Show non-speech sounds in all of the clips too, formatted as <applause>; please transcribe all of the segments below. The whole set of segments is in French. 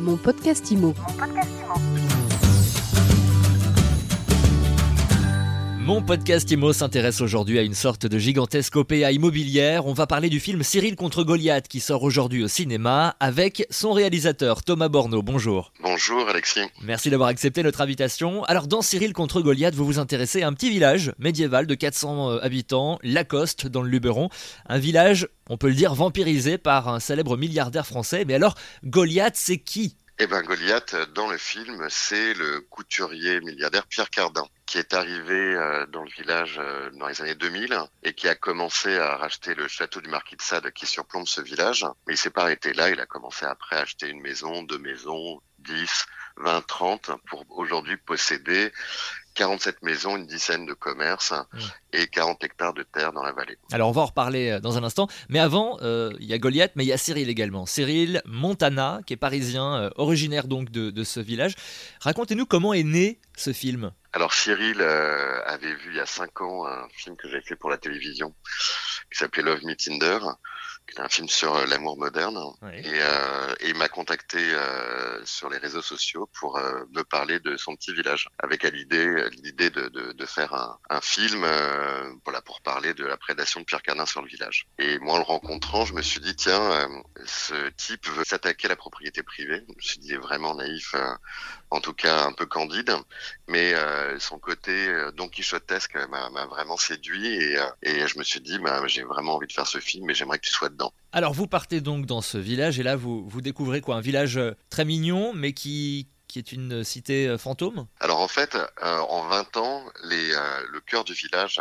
Mon podcast IMO. IMO s'intéresse aujourd'hui à une sorte de gigantesque OPA immobilière. On va parler du film Cyril contre Goliath qui sort aujourd'hui au cinéma avec son réalisateur Thomas Borneau. Bonjour. Bonjour Alexis. Merci d'avoir accepté notre invitation. Alors dans Cyril contre Goliath, vous vous intéressez à un petit village médiéval de 400 euh, habitants, Lacoste dans le Luberon. Un village, on peut le dire, vampirisé par un célèbre milliardaire français. Mais alors, Goliath, c'est qui? Eh ben Goliath, dans le film, c'est le couturier milliardaire Pierre Cardin qui est arrivé euh, dans le village euh, dans les années 2000 et qui a commencé à racheter le château du Marquis de Sade qui surplombe ce village. Mais il s'est pas arrêté là, il a commencé après à acheter une maison, deux maisons, 10, 20, 30 pour aujourd'hui posséder 47 maisons, une dizaine de commerces mmh. et 40 hectares de terre dans la vallée. Alors on va en reparler euh, dans un instant, mais avant, euh, il y a Goliath, mais il y a Cyril également. Cyril Montana, qui est parisien, euh, originaire donc de, ce village. Racontez-nous comment est né ce film. Alors Cyril avait vu il y a 5 ans un film que j'avais fait pour la télévision qui s'appelait Love Me Tinder un film sur euh, l'amour moderne. Et, euh, et, il m'a contacté euh, sur les réseaux sociaux pour euh, me parler de son petit village, avec l'idée l'idée de, de, de, faire un, un film euh, voilà, pour parler de la prédation de Pierre Cardin sur le village. Et moi, en le rencontrant, je me suis dit, tiens, ce type veut s'attaquer à la propriété privée. Je me suis dit, il est vraiment naïf, en tout cas un peu candide, mais son côté Don Quichotesque m'a vraiment séduit et, et je me suis dit, bah, j'ai vraiment envie de faire ce film et j'aimerais que tu sois alors vous partez donc dans ce village et là vous, vous découvrez quoi? Un village euh, très mignon mais qui, qui est une cité euh, fantôme? Alors en fait, euh, en 20 ans, les, le cœur du village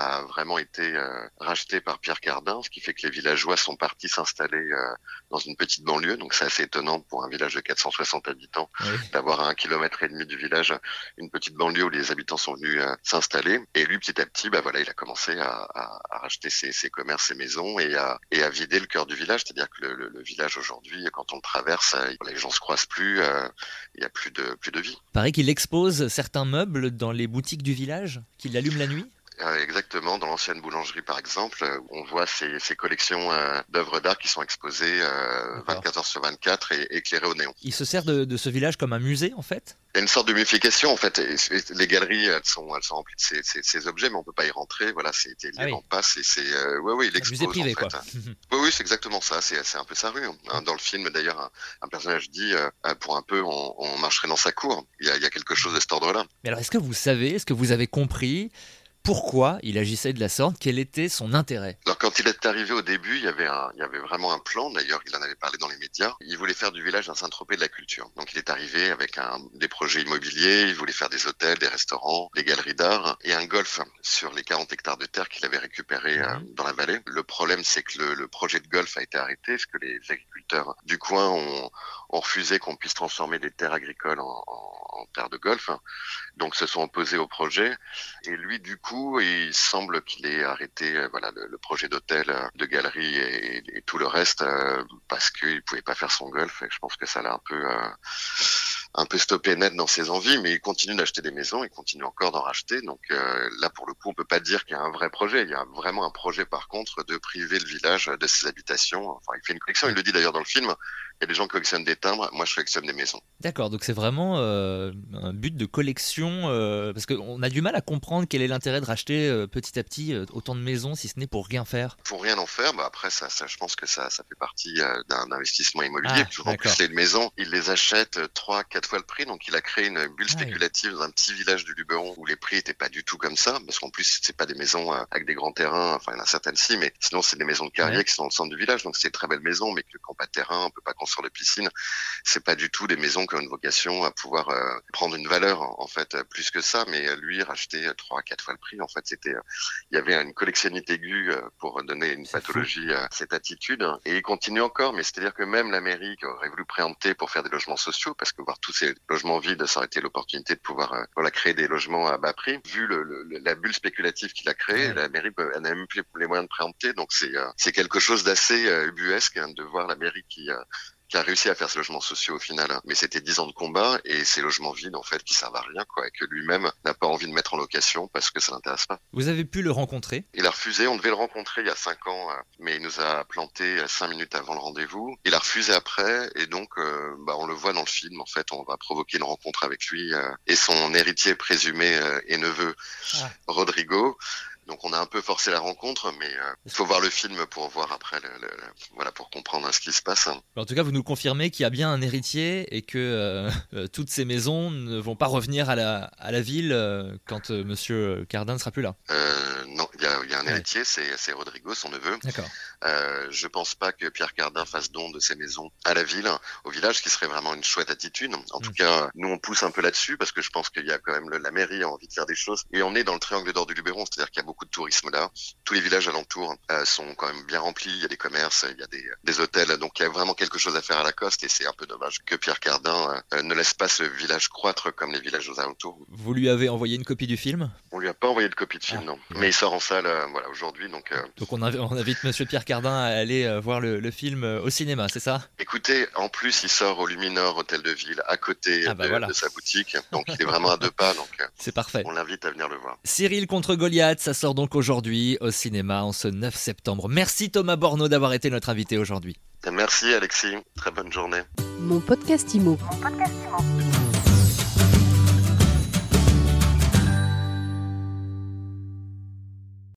a vraiment été euh, racheté par Pierre Cardin, ce qui fait que les villageois sont partis s'installer euh, dans une petite banlieue. Donc c'est assez étonnant pour un village de 460 habitants d'avoir à un kilomètre et demi du village une petite banlieue où les habitants sont venus euh, s'installer. Et lui, petit à petit, bah voilà, il a commencé à, à, à racheter ses, ses, commerces, ses maisons et à, et à vider le cœur du village. C'est-à-dire que le, le, le village aujourd'hui, quand on le traverse, les gens se croisent plus, il y a plus de plus de vie. Paraît qu'il expose certains meubles dans les boutiques du village, qu'il allume la nuit? Euh, exactement, dans l'ancienne boulangerie par exemple, euh, on voit ces, ces collections euh, d'œuvres d'art qui sont exposées 24 heures sur 24 et éclairées au néon. Il se sert de, de, ce village comme un musée en fait? Il y a une sorte de mumification en fait. les galeries elles sont, elles sont remplies de ces, ces, ces, objets mais on peut pas y rentrer. Voilà, c'est ah oui. passe et c'est ouais ouais il expose. Privé en quoi. <laughs> oui oui c'est exactement ça. C'est un peu sa rue. Hein. Dans le film d'ailleurs un, un, personnage dit pour un peu on, on, marcherait dans sa cour. Il y a, il y a quelque chose de cet ordre-là. Mais alors est-ce que vous savez, est-ce que vous avez compris pourquoi il agissait de la sorte, quel était son intérêt? Alors quand il est arrivé au début, il y avait, un, il y avait vraiment un plan, d'ailleurs il en avait parlé dans les médias, il voulait faire du village un Saint-Tropez de la culture. Donc il est arrivé avec un, des projets immobiliers, il voulait faire des hôtels, des restaurants, des galeries d'art et un golf sur les 40 hectares de terre qu'il avait récupéré euh, mhm. dans la vallée. Le problème c'est que le, le, projet de golf a été arrêté parce que les agriculteurs du coin ont, ont refusé qu'on puisse transformer des terres agricoles en, en en terre de golf. Donc se sont opposés au projet. Et lui, du coup, il semble qu'il ait arrêté euh, voilà, le, projet d'hôtel, euh, de galerie et, tout le reste euh, parce qu'il pouvait pas faire son golf. Et je pense que ça l'a un peu... Un peu stoppé net dans ses envies, mais il continue d'acheter des maisons, il continue encore d'en racheter. Donc euh, là, pour le coup, on peut pas dire qu'il y a un vrai projet. Il y a vraiment un projet, par contre, de priver le village de ses habitations. Enfin, il fait une collection. Il le dit d'ailleurs dans le film. Il y a des gens qui collectionnent des timbres. Moi, je collectionne des maisons. D'accord. Donc c'est vraiment euh, un but de collection, euh, parce qu'on a du mal à comprendre quel est l'intérêt de racheter euh, petit à petit autant de maisons, si ce n'est pour rien faire. Pour rien en faire. Bah après, ça, ça, je pense que ça, ça fait partie d'un investissement immobilier. Ah, en plus, les maisons, il les achète 3 quatre fois le prix. Donc il a créé une bulle spéculative dans un petit village du Luberon où les prix étaient pas du tout comme ça, parce qu'en plus c'est pas des maisons avec des grands terrains. Enfin il y en a certaines si, mais sinon c'est des maisons de carrière ouais. qui sont dans le centre du village. Donc c'est une très belles maisons, mais que quand pas de terrain, on peut pas construire de piscine. C'est pas du tout des maisons qui ont une vocation à pouvoir euh, prendre une valeur en, fait plus que ça. Mais lui racheter trois quatre fois le prix, en fait c'était il y avait une collectionnite aiguë euh, pour donner une pathologie à cette attitude. Et il continue encore, mais c'est-à-dire que même l'Amérique aurait voulu préempter pour faire des logements sociaux, parce que voir tous ces logements vides, ça aurait été l'opportunité de pouvoir euh, voilà, créer des logements à bas prix. Vu le, le, la bulle spéculative qu'il a créée, ouais. la mairie n'a même plus les moyens de préempter. Donc c'est euh, c'est quelque chose d'assez euh, ubuesque hein, de voir la mairie qui qui a réussi à faire ces logements sociaux au final. Mais c'était dix ans de combat et ces logements vides en fait qui servent à rien quoi, et que lui-même n'a pas envie de mettre en location parce que ça l'intéresse pas. Vous avez pu le rencontrer? Il a refusé. On devait le rencontrer il y a cinq ans, euh, mais il nous a planté cinq minutes avant le rendez-vous. Il a refusé après et donc euh, bah, on le voit dans le film. En fait, on va provoquer une rencontre avec lui euh, et son héritier présumé euh, et neveu Ah. Rodrigo. Donc on a un peu forcé la rencontre, mais euh, il faut voir le film pour voir après, le- le- voilà, pour comprendre ce qui se passe. En tout cas, vous nous confirmez qu'il y a bien un héritier et que euh, euh, toutes ces maisons ne vont pas revenir à la, à la ville euh, quand euh, Monsieur Cardin ne sera plus là. Non, il y a, il y a un Ouais. héritier, c'est c'est Rodrigo, son neveu. D'accord. Je pense pas que Pierre Cardin fasse don de ses maisons à la ville, au village, ce qui serait vraiment une chouette attitude. En tout Mm. cas, nous on pousse un peu là-dessus parce que je pense qu'il y a quand même le- la mairie a envie de faire des choses et on est dans le triangle d'or du Luberon, c'est-à-dire qu'il y a beaucoup de tourisme là. Tous les villages alentours sont quand même bien remplis, il y a des commerces, il y a des, des hôtels, donc il y a vraiment quelque chose à faire à la coste et c'est un peu dommage que Pierre Cardin euh, ne laisse pas ce village croître comme les villages aux alentours. Vous lui avez envoyé une copie du film? On lui a pas envoyé de copie de film, Ah, non. bien. Mais il sort en salle, euh, voilà, aujourd'hui, donc. euh, Donc on, inv- on invite Monsieur Pierre Cardin à aller euh, voir le, le film euh, au cinéma, c'est ça? Écoutez, en plus, il sort au Luminor Hôtel de Ville, à côté Ah bah de, voilà. de sa boutique. Donc, il est vraiment à deux pas. Donc, euh, C'est parfait. on l'invite à venir le voir. Cyril contre Goliath, ça sort donc aujourd'hui au cinéma en ce 9 septembre. Merci Thomas Borneau d'avoir été notre invité aujourd'hui. Merci, Alexis. Très bonne journée. Mon podcast IMO.